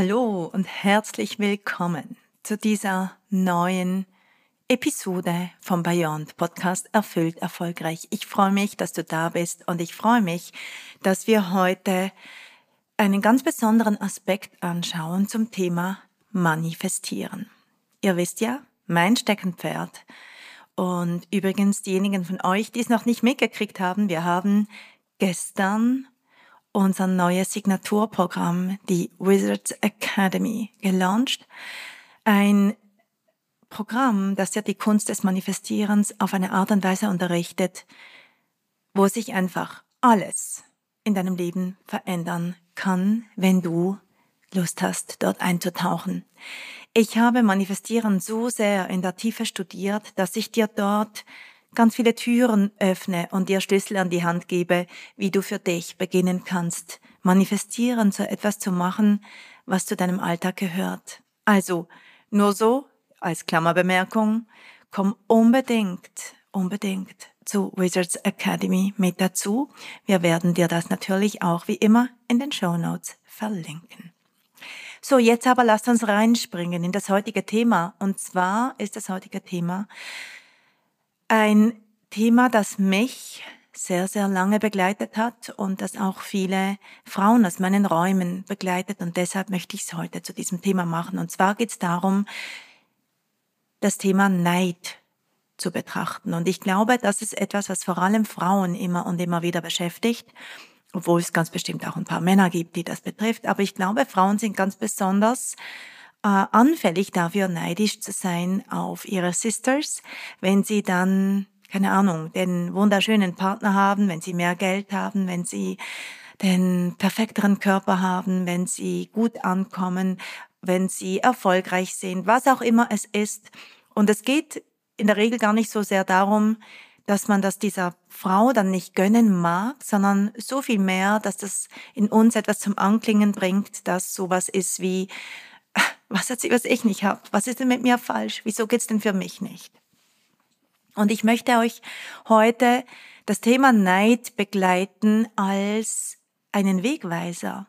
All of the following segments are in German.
Hallo und herzlich willkommen zu dieser neuen Episode vom Beyond Podcast Erfüllt Erfolgreich. Ich freue mich, dass du da bist und ich freue mich, dass wir heute einen ganz besonderen Aspekt anschauen zum Thema Manifestieren. Ihr wisst ja, mein Steckenpferd und übrigens diejenigen von euch, die es noch nicht mitgekriegt haben, wir haben gestern unser neues Signaturprogramm, die Wizards Academy, gelauncht. Ein Programm, das ja die Kunst des Manifestierens auf eine Art und Weise unterrichtet, wo sich einfach alles in deinem Leben verändern kann, wenn du Lust hast, dort einzutauchen. Ich habe Manifestieren so sehr in der Tiefe studiert, dass ich dir dort ganz viele Türen öffne und dir Schlüssel an die Hand gebe, wie du für dich beginnen kannst, manifestieren, so etwas zu machen, was zu deinem Alltag gehört. Also, nur so, als Klammerbemerkung, komm unbedingt, unbedingt zu Wizards Academy mit dazu. Wir werden dir das natürlich auch wie immer in den Show Notes verlinken. So, jetzt aber lasst uns reinspringen in das heutige Thema. Und zwar ist das heutige Thema ein Thema, das mich sehr, sehr lange begleitet hat und das auch viele Frauen aus meinen Räumen begleitet. Und deshalb möchte ich es heute zu diesem Thema machen. Und zwar geht es darum, das Thema Neid zu betrachten. Und ich glaube, das ist etwas, was vor allem Frauen immer und immer wieder beschäftigt, obwohl es ganz bestimmt auch ein paar Männer gibt, die das betrifft. Aber ich glaube, Frauen sind ganz besonders anfällig dafür, neidisch zu sein auf ihre Sisters, wenn sie dann, keine Ahnung, den wunderschönen Partner haben, wenn sie mehr Geld haben, wenn sie den perfekteren Körper haben, wenn sie gut ankommen, wenn sie erfolgreich sind, was auch immer es ist. Und es geht in der Regel gar nicht so sehr darum, dass man das dieser Frau dann nicht gönnen mag, sondern so viel mehr, dass das in uns etwas zum Anklingen bringt, dass sowas ist wie, was hat sie, was ich nicht habe? Was ist denn mit mir falsch? Wieso geht's denn für mich nicht? Und ich möchte euch heute das Thema Neid begleiten als einen Wegweiser,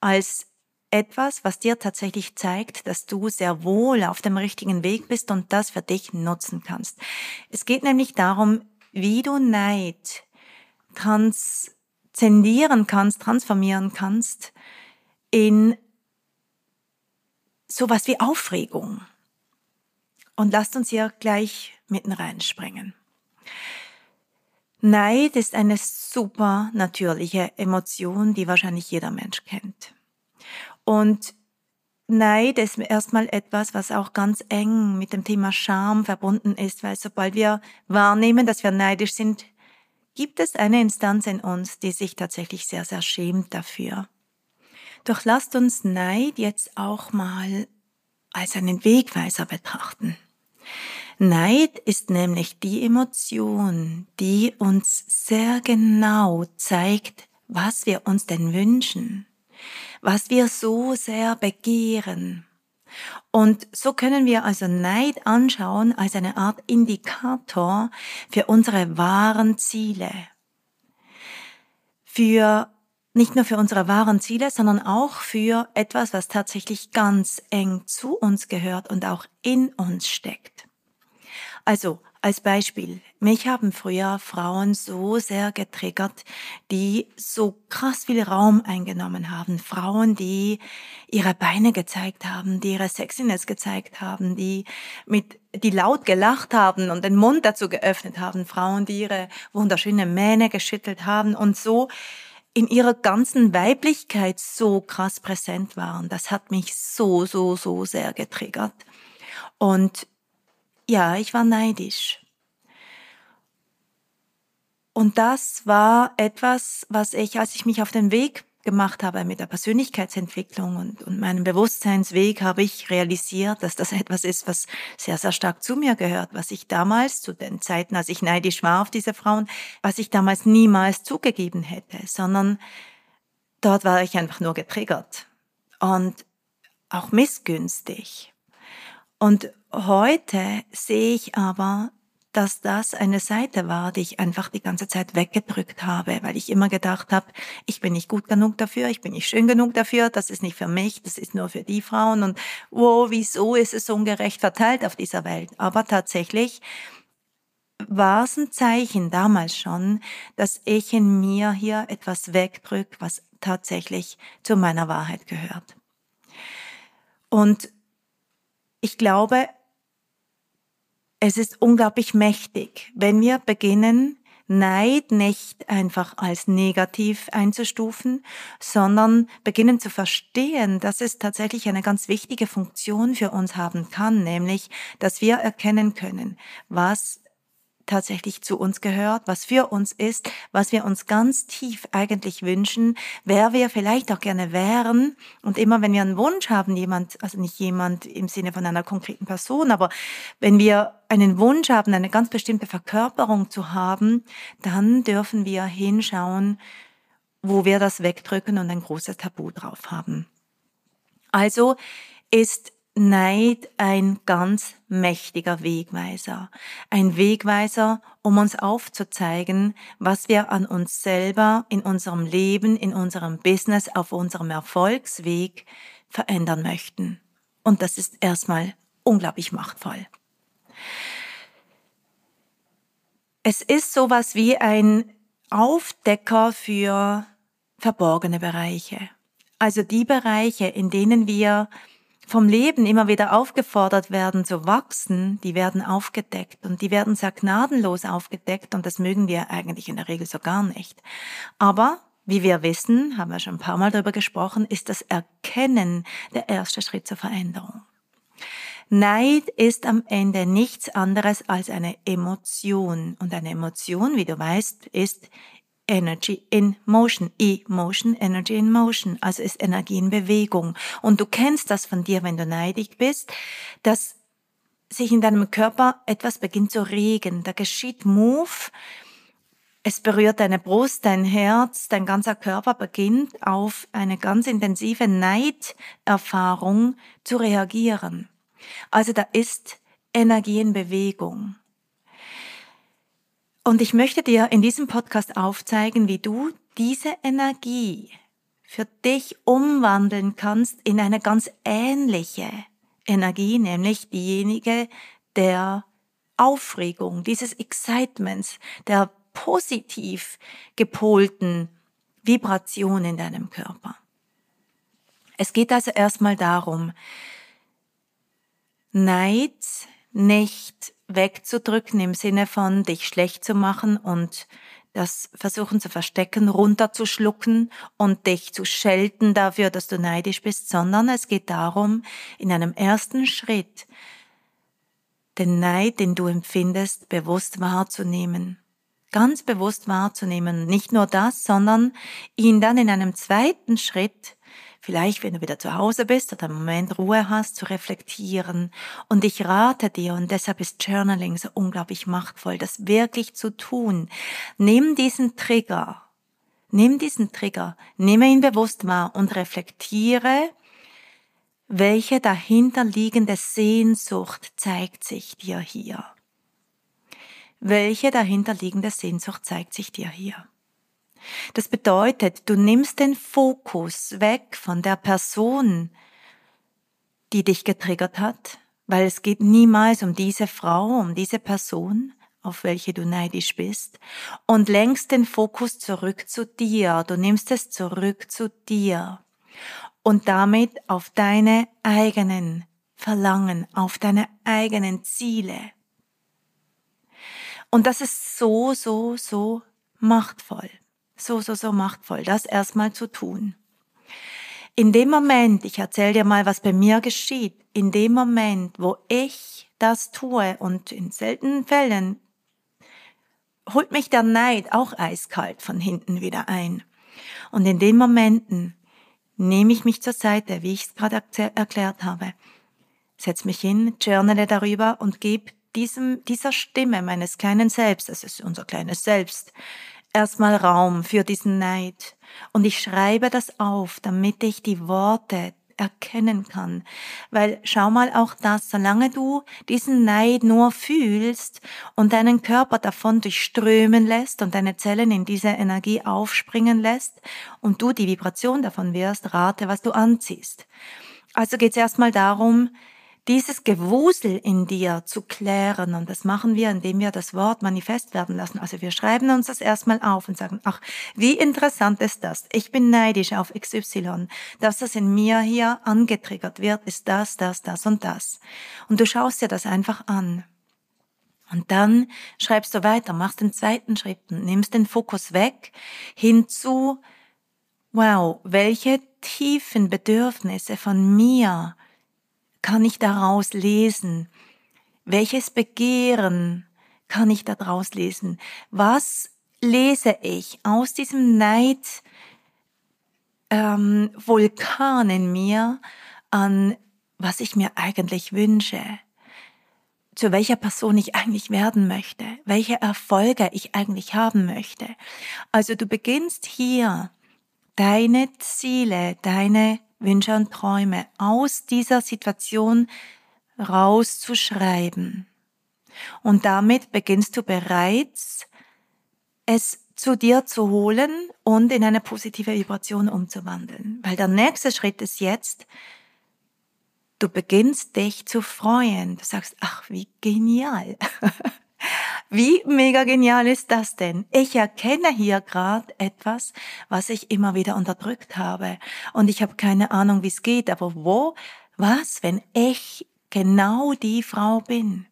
als etwas, was dir tatsächlich zeigt, dass du sehr wohl auf dem richtigen Weg bist und das für dich nutzen kannst. Es geht nämlich darum, wie du Neid transzendieren kannst, transformieren kannst in sowas wie Aufregung. Und lasst uns hier gleich mitten reinspringen. Neid ist eine super natürliche Emotion, die wahrscheinlich jeder Mensch kennt. Und Neid ist erstmal etwas, was auch ganz eng mit dem Thema Scham verbunden ist, weil sobald wir wahrnehmen, dass wir neidisch sind, gibt es eine Instanz in uns, die sich tatsächlich sehr, sehr schämt dafür. Doch lasst uns Neid jetzt auch mal als einen Wegweiser betrachten. Neid ist nämlich die Emotion, die uns sehr genau zeigt, was wir uns denn wünschen, was wir so sehr begehren. Und so können wir also Neid anschauen als eine Art Indikator für unsere wahren Ziele, für nicht nur für unsere wahren Ziele, sondern auch für etwas, was tatsächlich ganz eng zu uns gehört und auch in uns steckt. Also Als Beispiel, mich haben früher Frauen so sehr getriggert, die so krass viel Raum eingenommen haben. Frauen, die ihre Beine gezeigt haben, die ihre Sexiness gezeigt haben, die mit, die laut gelacht haben und den Mund dazu geöffnet haben. Frauen, die ihre wunderschöne Mähne geschüttelt haben und so in ihrer ganzen Weiblichkeit so krass präsent waren. Das hat mich so, so, so sehr getriggert. Und ja, ich war neidisch. Und das war etwas, was ich, als ich mich auf den Weg gemacht habe mit der Persönlichkeitsentwicklung und, und meinem Bewusstseinsweg, habe ich realisiert, dass das etwas ist, was sehr, sehr stark zu mir gehört, was ich damals, zu den Zeiten, als ich neidisch war auf diese Frauen, was ich damals niemals zugegeben hätte, sondern dort war ich einfach nur getriggert und auch missgünstig. Und Heute sehe ich aber, dass das eine Seite war, die ich einfach die ganze Zeit weggedrückt habe, weil ich immer gedacht habe, ich bin nicht gut genug dafür, ich bin nicht schön genug dafür, das ist nicht für mich, das ist nur für die Frauen und wo, wieso ist es ungerecht verteilt auf dieser Welt? Aber tatsächlich war es ein Zeichen damals schon, dass ich in mir hier etwas wegdrück, was tatsächlich zu meiner Wahrheit gehört. Und ich glaube, es ist unglaublich mächtig, wenn wir beginnen, Neid nicht einfach als negativ einzustufen, sondern beginnen zu verstehen, dass es tatsächlich eine ganz wichtige Funktion für uns haben kann, nämlich, dass wir erkennen können, was tatsächlich zu uns gehört, was für uns ist, was wir uns ganz tief eigentlich wünschen, wer wir vielleicht auch gerne wären. Und immer wenn wir einen Wunsch haben, jemand, also nicht jemand im Sinne von einer konkreten Person, aber wenn wir einen Wunsch haben, eine ganz bestimmte Verkörperung zu haben, dann dürfen wir hinschauen, wo wir das wegdrücken und ein großes Tabu drauf haben. Also ist Neid ein ganz mächtiger Wegweiser. Ein Wegweiser, um uns aufzuzeigen, was wir an uns selber, in unserem Leben, in unserem Business, auf unserem Erfolgsweg verändern möchten. Und das ist erstmal unglaublich machtvoll. Es ist sowas wie ein Aufdecker für verborgene Bereiche. Also die Bereiche, in denen wir vom Leben immer wieder aufgefordert werden zu wachsen, die werden aufgedeckt und die werden sehr gnadenlos aufgedeckt und das mögen wir eigentlich in der Regel so gar nicht. Aber wie wir wissen, haben wir schon ein paar Mal darüber gesprochen, ist das Erkennen der erste Schritt zur Veränderung. Neid ist am Ende nichts anderes als eine Emotion. Und eine Emotion, wie du weißt, ist Energy in Motion. Emotion, Energy in Motion. Also ist Energie in Bewegung. Und du kennst das von dir, wenn du neidig bist, dass sich in deinem Körper etwas beginnt zu regen. Da geschieht Move. Es berührt deine Brust, dein Herz, dein ganzer Körper beginnt auf eine ganz intensive Neiderfahrung zu reagieren. Also da ist Energie in Bewegung. Und ich möchte dir in diesem Podcast aufzeigen, wie du diese Energie für dich umwandeln kannst in eine ganz ähnliche Energie, nämlich diejenige der Aufregung, dieses Excitements, der positiv gepolten Vibration in deinem Körper. Es geht also erstmal darum, Neid nicht wegzudrücken im Sinne von dich schlecht zu machen und das versuchen zu verstecken, runterzuschlucken und dich zu schelten dafür, dass du neidisch bist, sondern es geht darum, in einem ersten Schritt den Neid, den du empfindest, bewusst wahrzunehmen. Ganz bewusst wahrzunehmen. Nicht nur das, sondern ihn dann in einem zweiten Schritt vielleicht, wenn du wieder zu Hause bist oder im Moment Ruhe hast, zu reflektieren. Und ich rate dir, und deshalb ist Journaling so unglaublich machtvoll, das wirklich zu tun. Nimm diesen Trigger, nimm diesen Trigger, nehme ihn bewusst wahr und reflektiere, welche dahinterliegende Sehnsucht zeigt sich dir hier? Welche dahinterliegende Sehnsucht zeigt sich dir hier? Das bedeutet, du nimmst den Fokus weg von der Person, die dich getriggert hat, weil es geht niemals um diese Frau, um diese Person, auf welche du neidisch bist, und lenkst den Fokus zurück zu dir. Du nimmst es zurück zu dir und damit auf deine eigenen Verlangen, auf deine eigenen Ziele. Und das ist so, so, so machtvoll. So, so, so machtvoll, das erstmal zu tun. In dem Moment, ich erzähle dir mal, was bei mir geschieht, in dem Moment, wo ich das tue und in seltenen Fällen holt mich der Neid auch eiskalt von hinten wieder ein. Und in den Momenten nehme ich mich zur Seite, wie ich es gerade erklärt habe, setze mich hin, journale darüber und gebe diesem, dieser Stimme meines kleinen Selbst, das ist unser kleines Selbst, erstmal Raum für diesen Neid. Und ich schreibe das auf, damit ich die Worte erkennen kann. Weil schau mal auch das, solange du diesen Neid nur fühlst und deinen Körper davon durchströmen lässt und deine Zellen in diese Energie aufspringen lässt und du die Vibration davon wirst, rate, was du anziehst. Also geht es erstmal darum, dieses Gewusel in dir zu klären. Und das machen wir, indem wir das Wort manifest werden lassen. Also wir schreiben uns das erstmal auf und sagen, ach, wie interessant ist das? Ich bin neidisch auf XY. Dass das in mir hier angetriggert wird, ist das, das, das und das. Und du schaust dir das einfach an. Und dann schreibst du weiter, machst den zweiten Schritt, nimmst den Fokus weg hinzu, wow, welche tiefen Bedürfnisse von mir kann ich daraus lesen? Welches Begehren kann ich daraus lesen? Was lese ich aus diesem Neid ähm, Vulkan in mir an, was ich mir eigentlich wünsche? zu welcher Person ich eigentlich werden möchte, welche Erfolge ich eigentlich haben möchte. Also du beginnst hier deine Ziele, deine Wünsche und Träume aus dieser Situation rauszuschreiben. Und damit beginnst du bereits, es zu dir zu holen und in eine positive Vibration umzuwandeln. Weil der nächste Schritt ist jetzt, du beginnst dich zu freuen. Du sagst, ach, wie genial. Wie mega genial ist das denn? Ich erkenne hier gerade etwas, was ich immer wieder unterdrückt habe. Und ich habe keine Ahnung, wie es geht. Aber wo, was, wenn ich genau die Frau bin,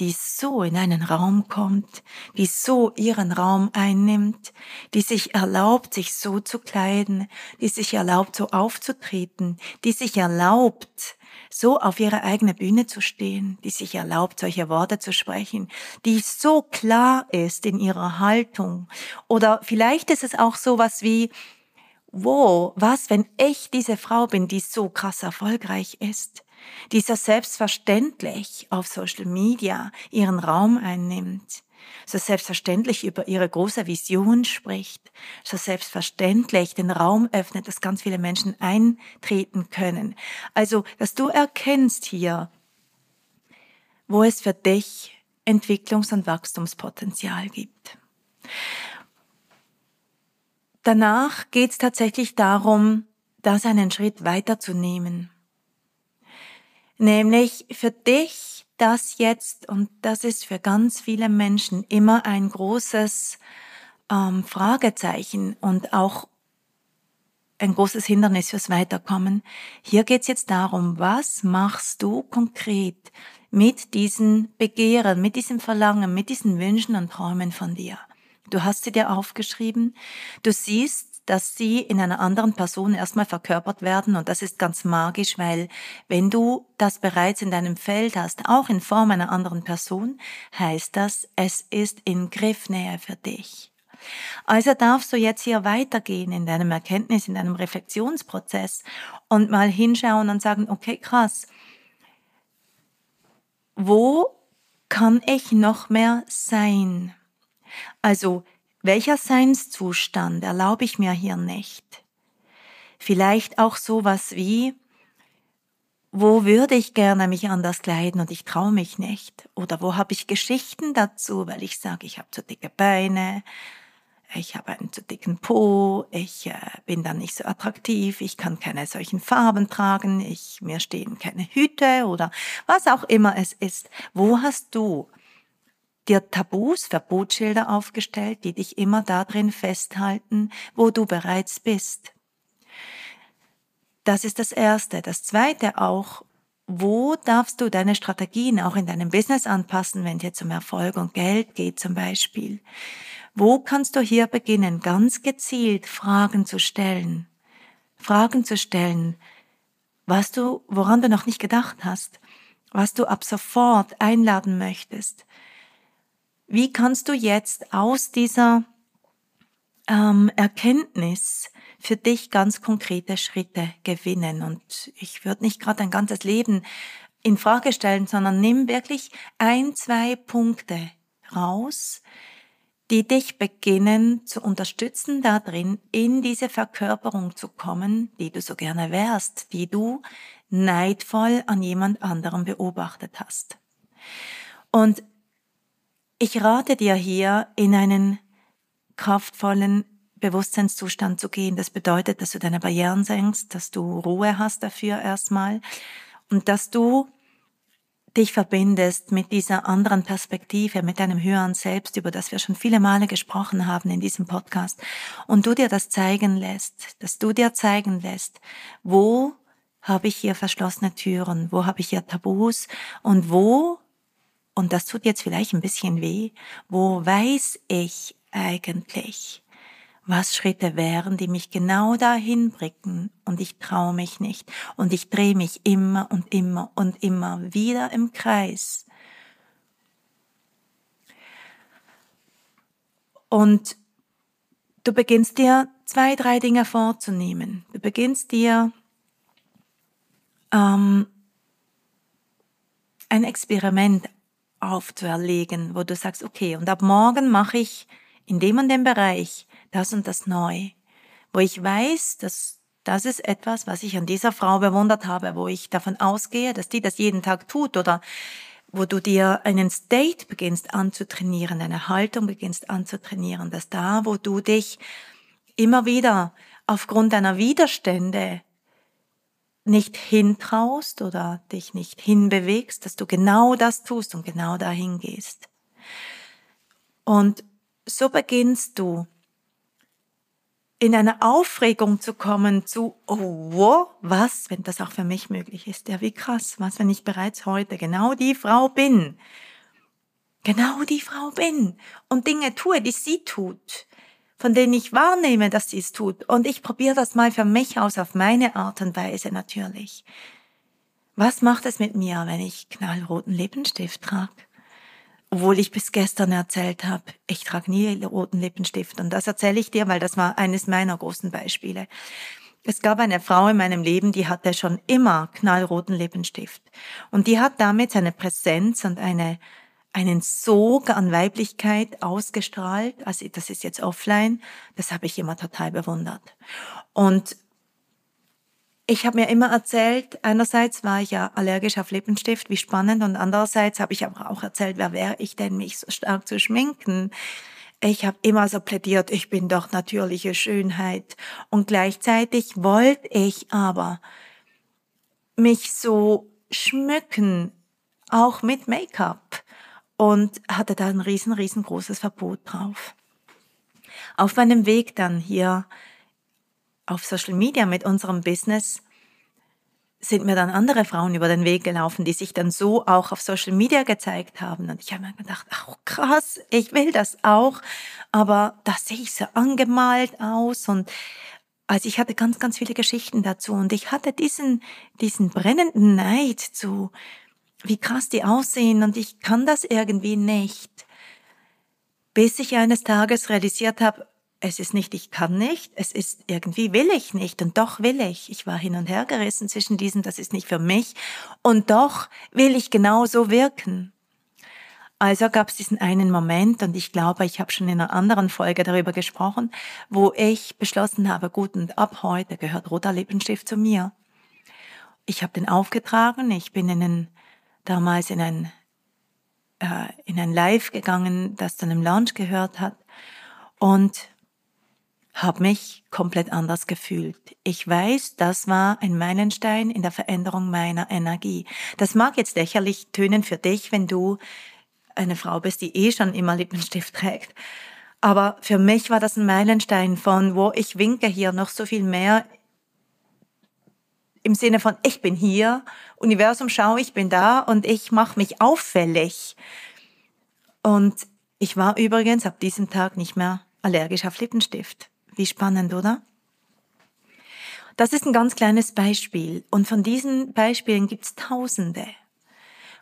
die so in einen Raum kommt, die so ihren Raum einnimmt, die sich erlaubt, sich so zu kleiden, die sich erlaubt, so aufzutreten, die sich erlaubt, so auf ihre eigene Bühne zu stehen, die sich erlaubt, solche Worte zu sprechen, die so klar ist in ihrer Haltung. Oder vielleicht ist es auch so was wie, wo, was, wenn ich diese Frau bin, die so krass erfolgreich ist, die so selbstverständlich auf Social Media ihren Raum einnimmt, so selbstverständlich über ihre große Vision spricht, so selbstverständlich den Raum öffnet, dass ganz viele Menschen eintreten können. Also, dass du erkennst hier, wo es für dich Entwicklungs- und Wachstumspotenzial gibt. Danach geht es tatsächlich darum, das einen Schritt weiterzunehmen. Nämlich für dich das jetzt, und das ist für ganz viele Menschen immer ein großes ähm, Fragezeichen und auch ein großes Hindernis fürs Weiterkommen. Hier geht es jetzt darum, was machst du konkret mit diesen Begehren, mit diesem Verlangen, mit diesen Wünschen und Träumen von dir. Du hast sie dir aufgeschrieben, du siehst dass sie in einer anderen Person erstmal verkörpert werden und das ist ganz magisch, weil wenn du das bereits in deinem Feld hast, auch in Form einer anderen Person, heißt das, es ist in Griffnähe für dich. Also darfst du jetzt hier weitergehen in deinem Erkenntnis, in deinem Reflexionsprozess und mal hinschauen und sagen, okay, krass, wo kann ich noch mehr sein? Also welcher Seinszustand erlaube ich mir hier nicht? Vielleicht auch sowas wie, wo würde ich gerne mich anders kleiden und ich traue mich nicht? Oder wo habe ich Geschichten dazu, weil ich sage, ich habe zu dicke Beine, ich habe einen zu dicken Po, ich äh, bin dann nicht so attraktiv, ich kann keine solchen Farben tragen, ich, mir stehen keine Hüte oder was auch immer es ist. Wo hast du dir Tabus, Verbotsschilder aufgestellt, die dich immer darin festhalten, wo du bereits bist? Das ist das Erste. Das Zweite auch, wo darfst du deine Strategien auch in deinem Business anpassen, wenn es jetzt um Erfolg und Geld geht zum Beispiel? Wo kannst du hier beginnen, ganz gezielt Fragen zu stellen? Fragen zu stellen, was du, woran du noch nicht gedacht hast, was du ab sofort einladen möchtest. Wie kannst du jetzt aus dieser ähm, Erkenntnis für dich ganz konkrete Schritte gewinnen? Und ich würde nicht gerade dein ganzes Leben in Frage stellen, sondern nimm wirklich ein, zwei Punkte raus, die dich beginnen zu unterstützen darin, in diese Verkörperung zu kommen, die du so gerne wärst, die du neidvoll an jemand anderem beobachtet hast. Und ich rate dir hier, in einen kraftvollen Bewusstseinszustand zu gehen. Das bedeutet, dass du deine Barrieren senkst, dass du Ruhe hast dafür erstmal und dass du dich verbindest mit dieser anderen Perspektive, mit deinem höheren Selbst, über das wir schon viele Male gesprochen haben in diesem Podcast, und du dir das zeigen lässt, dass du dir zeigen lässt, wo habe ich hier verschlossene Türen, wo habe ich hier Tabus und wo, und das tut jetzt vielleicht ein bisschen weh, wo weiß ich eigentlich, was Schritte wären, die mich genau dahin bringen und ich traue mich nicht und ich drehe mich immer und immer und immer wieder im Kreis. Und du beginnst dir zwei, drei Dinge vorzunehmen. Du beginnst dir ähm, ein Experiment aufzuerlegen, wo du sagst, okay, und ab morgen mache ich in dem und dem Bereich das und das neu, wo ich weiß, dass das ist etwas, was ich an dieser Frau bewundert habe, wo ich davon ausgehe, dass die das jeden Tag tut oder wo du dir einen State beginnst anzutrainieren, eine Haltung beginnst anzutrainieren, dass da, wo du dich immer wieder aufgrund deiner Widerstände nicht hintraust oder dich nicht hinbewegst, dass du genau das tust und genau dahin gehst. Und so beginnst du in eine Aufregung zu kommen zu, oh, wow, was, wenn das auch für mich möglich ist. Ja, wie krass, was, wenn ich bereits heute genau die Frau bin. Genau die Frau bin und Dinge tue, die sie tut, von denen ich wahrnehme, dass sie es tut. Und ich probiere das mal für mich aus, auf meine Art und Weise natürlich. Was macht es mit mir, wenn ich knallroten Lippenstift trage? obwohl ich bis gestern erzählt habe, ich trage nie roten Lippenstift. Und das erzähle ich dir, weil das war eines meiner großen Beispiele. Es gab eine Frau in meinem Leben, die hatte schon immer knallroten Lippenstift. Und die hat damit seine Präsenz und eine, einen Sog an Weiblichkeit ausgestrahlt. Also das ist jetzt offline. Das habe ich immer total bewundert. Und ich habe mir immer erzählt, einerseits war ich ja allergisch auf Lippenstift, wie spannend, und andererseits habe ich aber auch erzählt, wer wäre ich denn, mich so stark zu schminken. Ich habe immer so plädiert, ich bin doch natürliche Schönheit. Und gleichzeitig wollte ich aber mich so schmücken, auch mit Make-up. Und hatte da ein riesen, riesengroßes Verbot drauf. Auf meinem Weg dann hier auf Social Media mit unserem Business sind mir dann andere Frauen über den Weg gelaufen, die sich dann so auch auf Social Media gezeigt haben. Und ich habe mir gedacht, ach krass, ich will das auch. Aber da sehe ich so angemalt aus und also ich hatte ganz, ganz viele Geschichten dazu und ich hatte diesen, diesen brennenden Neid zu, wie krass die aussehen und ich kann das irgendwie nicht. Bis ich eines Tages realisiert habe, es ist nicht, ich kann nicht, es ist irgendwie will ich nicht und doch will ich. Ich war hin und her gerissen zwischen diesen, das ist nicht für mich und doch will ich genauso wirken. Also gab es diesen einen Moment und ich glaube, ich habe schon in einer anderen Folge darüber gesprochen, wo ich beschlossen habe, gut und ab heute gehört roter Lippenstift zu mir. Ich habe den aufgetragen, ich bin in einen, damals in ein, äh, in ein Live gegangen, das dann im Launch gehört hat und habe mich komplett anders gefühlt. Ich weiß, das war ein Meilenstein in der Veränderung meiner Energie. Das mag jetzt lächerlich tönen für dich, wenn du eine Frau bist, die eh schon immer Lippenstift trägt. Aber für mich war das ein Meilenstein von, wo ich winke hier noch so viel mehr im Sinne von, ich bin hier, Universum, schau, ich bin da und ich mache mich auffällig. Und ich war übrigens ab diesem Tag nicht mehr allergisch auf Lippenstift. Wie spannend, oder? Das ist ein ganz kleines Beispiel. Und von diesen Beispielen gibt's Tausende,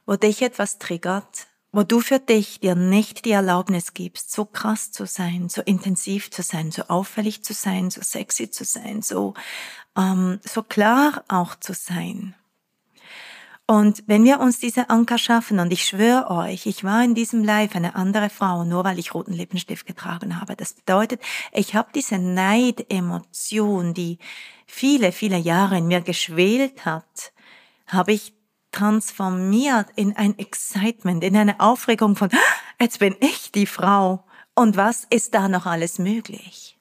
wo dich etwas triggert, wo du für dich dir nicht die Erlaubnis gibst, so krass zu sein, so intensiv zu sein, so auffällig zu sein, so sexy zu sein, so, ähm, so klar auch zu sein. Und wenn wir uns diese Anker schaffen, und ich schwöre euch, ich war in diesem Live eine andere Frau, nur weil ich roten Lippenstift getragen habe. Das bedeutet, ich habe diese Neidemotion, die viele, viele Jahre in mir geschwelt hat, habe ich transformiert in ein Excitement, in eine Aufregung von, ah, jetzt bin ich die Frau. Und was ist da noch alles möglich?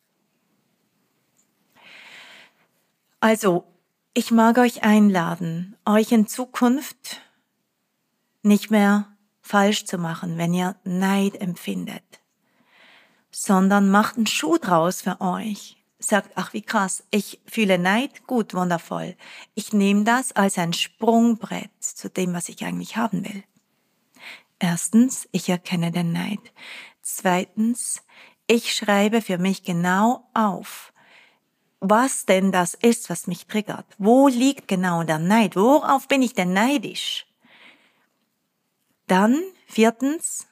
Also, ich mag euch einladen, euch in Zukunft nicht mehr falsch zu machen, wenn ihr Neid empfindet, sondern macht einen Schuh draus für euch. Sagt, ach wie krass, ich fühle Neid, gut, wundervoll. Ich nehme das als ein Sprungbrett zu dem, was ich eigentlich haben will. Erstens, ich erkenne den Neid. Zweitens, ich schreibe für mich genau auf, was denn das ist, was mich triggert. Wo liegt genau der Neid? Worauf bin ich denn neidisch? Dann viertens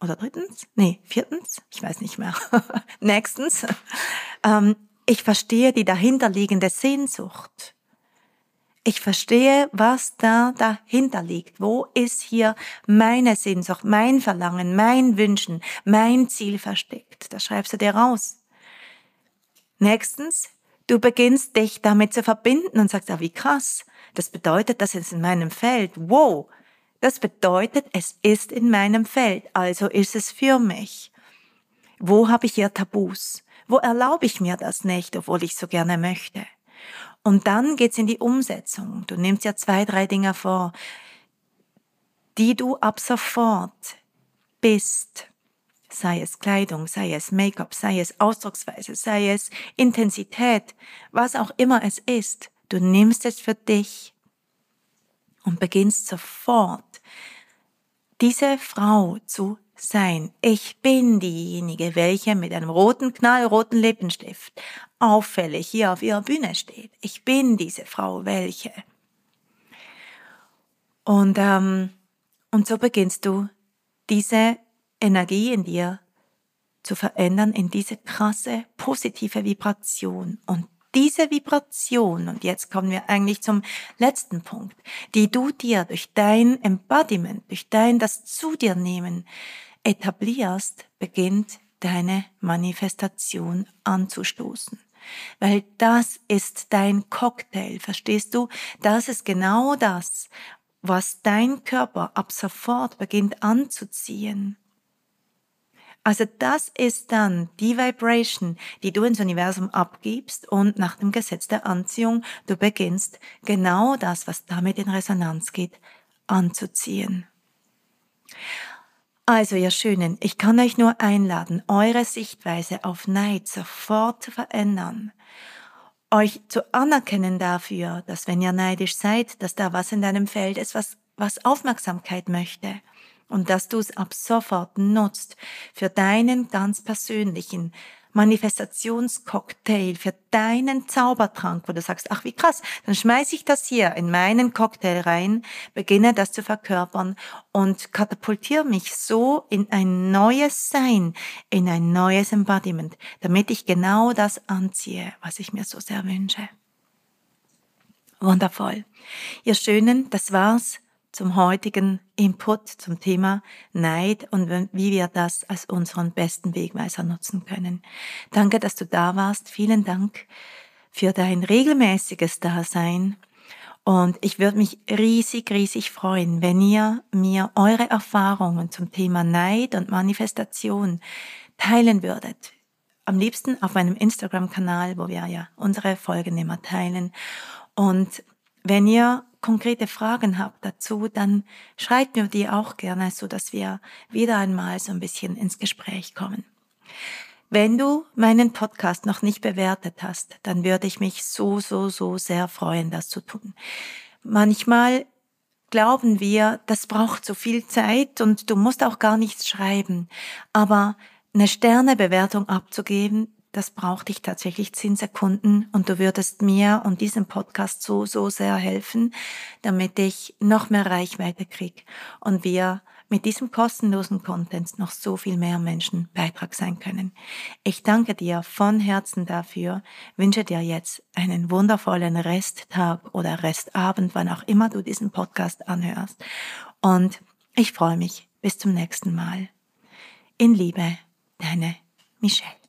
oder drittens, nee, viertens, ich weiß nicht mehr. Nächstens, ähm, ich verstehe die dahinterliegende Sehnsucht. Ich verstehe, was da dahinter liegt. Wo ist hier meine Sehnsucht, mein Verlangen, mein Wünschen, mein Ziel versteckt? Das schreibst du dir raus. Nächstens, du beginnst dich damit zu verbinden und sagst, ah, wie krass. Das bedeutet, das ist in meinem Feld. Wow. Das bedeutet, es ist in meinem Feld, also ist es für mich. Wo habe ich hier Tabus? Wo erlaube ich mir das nicht, obwohl ich so gerne möchte? Und dann geht's in die Umsetzung. Du nimmst ja zwei, drei Dinge vor, die du ab sofort bist sei es Kleidung, sei es Make-up, sei es Ausdrucksweise, sei es Intensität, was auch immer es ist, du nimmst es für dich und beginnst sofort diese Frau zu sein. Ich bin diejenige, welche mit einem roten, knallroten Lippenstift auffällig hier auf ihrer Bühne steht. Ich bin diese Frau, welche. Und, ähm, und so beginnst du diese Energie in dir zu verändern in diese krasse positive Vibration. Und diese Vibration, und jetzt kommen wir eigentlich zum letzten Punkt, die du dir durch dein Embodiment, durch dein das zu dir nehmen etablierst, beginnt deine Manifestation anzustoßen. Weil das ist dein Cocktail, verstehst du? Das ist genau das, was dein Körper ab sofort beginnt anzuziehen. Also das ist dann die Vibration, die du ins Universum abgibst und nach dem Gesetz der Anziehung du beginnst genau das, was damit in Resonanz geht, anzuziehen. Also ihr Schönen, ich kann euch nur einladen, eure Sichtweise auf Neid sofort zu verändern. Euch zu anerkennen dafür, dass wenn ihr neidisch seid, dass da was in deinem Feld ist, was, was Aufmerksamkeit möchte und dass du es ab sofort nutzt für deinen ganz persönlichen Manifestationscocktail, für deinen Zaubertrank, wo du sagst, ach wie krass, dann schmeiße ich das hier in meinen Cocktail rein, beginne das zu verkörpern und katapultiere mich so in ein neues Sein, in ein neues Embodiment, damit ich genau das anziehe, was ich mir so sehr wünsche. Wundervoll. Ihr Schönen, das war's zum heutigen Input zum Thema Neid und wie wir das als unseren besten Wegweiser nutzen können. Danke, dass du da warst. Vielen Dank für dein regelmäßiges Dasein. Und ich würde mich riesig, riesig freuen, wenn ihr mir eure Erfahrungen zum Thema Neid und Manifestation teilen würdet am liebsten auf meinem Instagram-Kanal, wo wir ja unsere Folgen immer teilen. Und wenn ihr konkrete Fragen habt dazu, dann schreibt mir die auch gerne, so dass wir wieder einmal so ein bisschen ins Gespräch kommen. Wenn du meinen Podcast noch nicht bewertet hast, dann würde ich mich so, so, so sehr freuen, das zu tun. Manchmal glauben wir, das braucht so viel Zeit und du musst auch gar nichts schreiben. Aber eine Sternebewertung abzugeben, das braucht dich tatsächlich zehn Sekunden und du würdest mir und diesem Podcast so, so sehr helfen, damit ich noch mehr Reichweite krieg und wir mit diesem kostenlosen Content noch so viel mehr Menschen Beitrag sein können. Ich danke dir von Herzen dafür, wünsche dir jetzt einen wundervollen Resttag oder Restabend, wann auch immer du diesen Podcast anhörst. Und ich freue mich bis zum nächsten Mal. In Liebe, deine Michelle.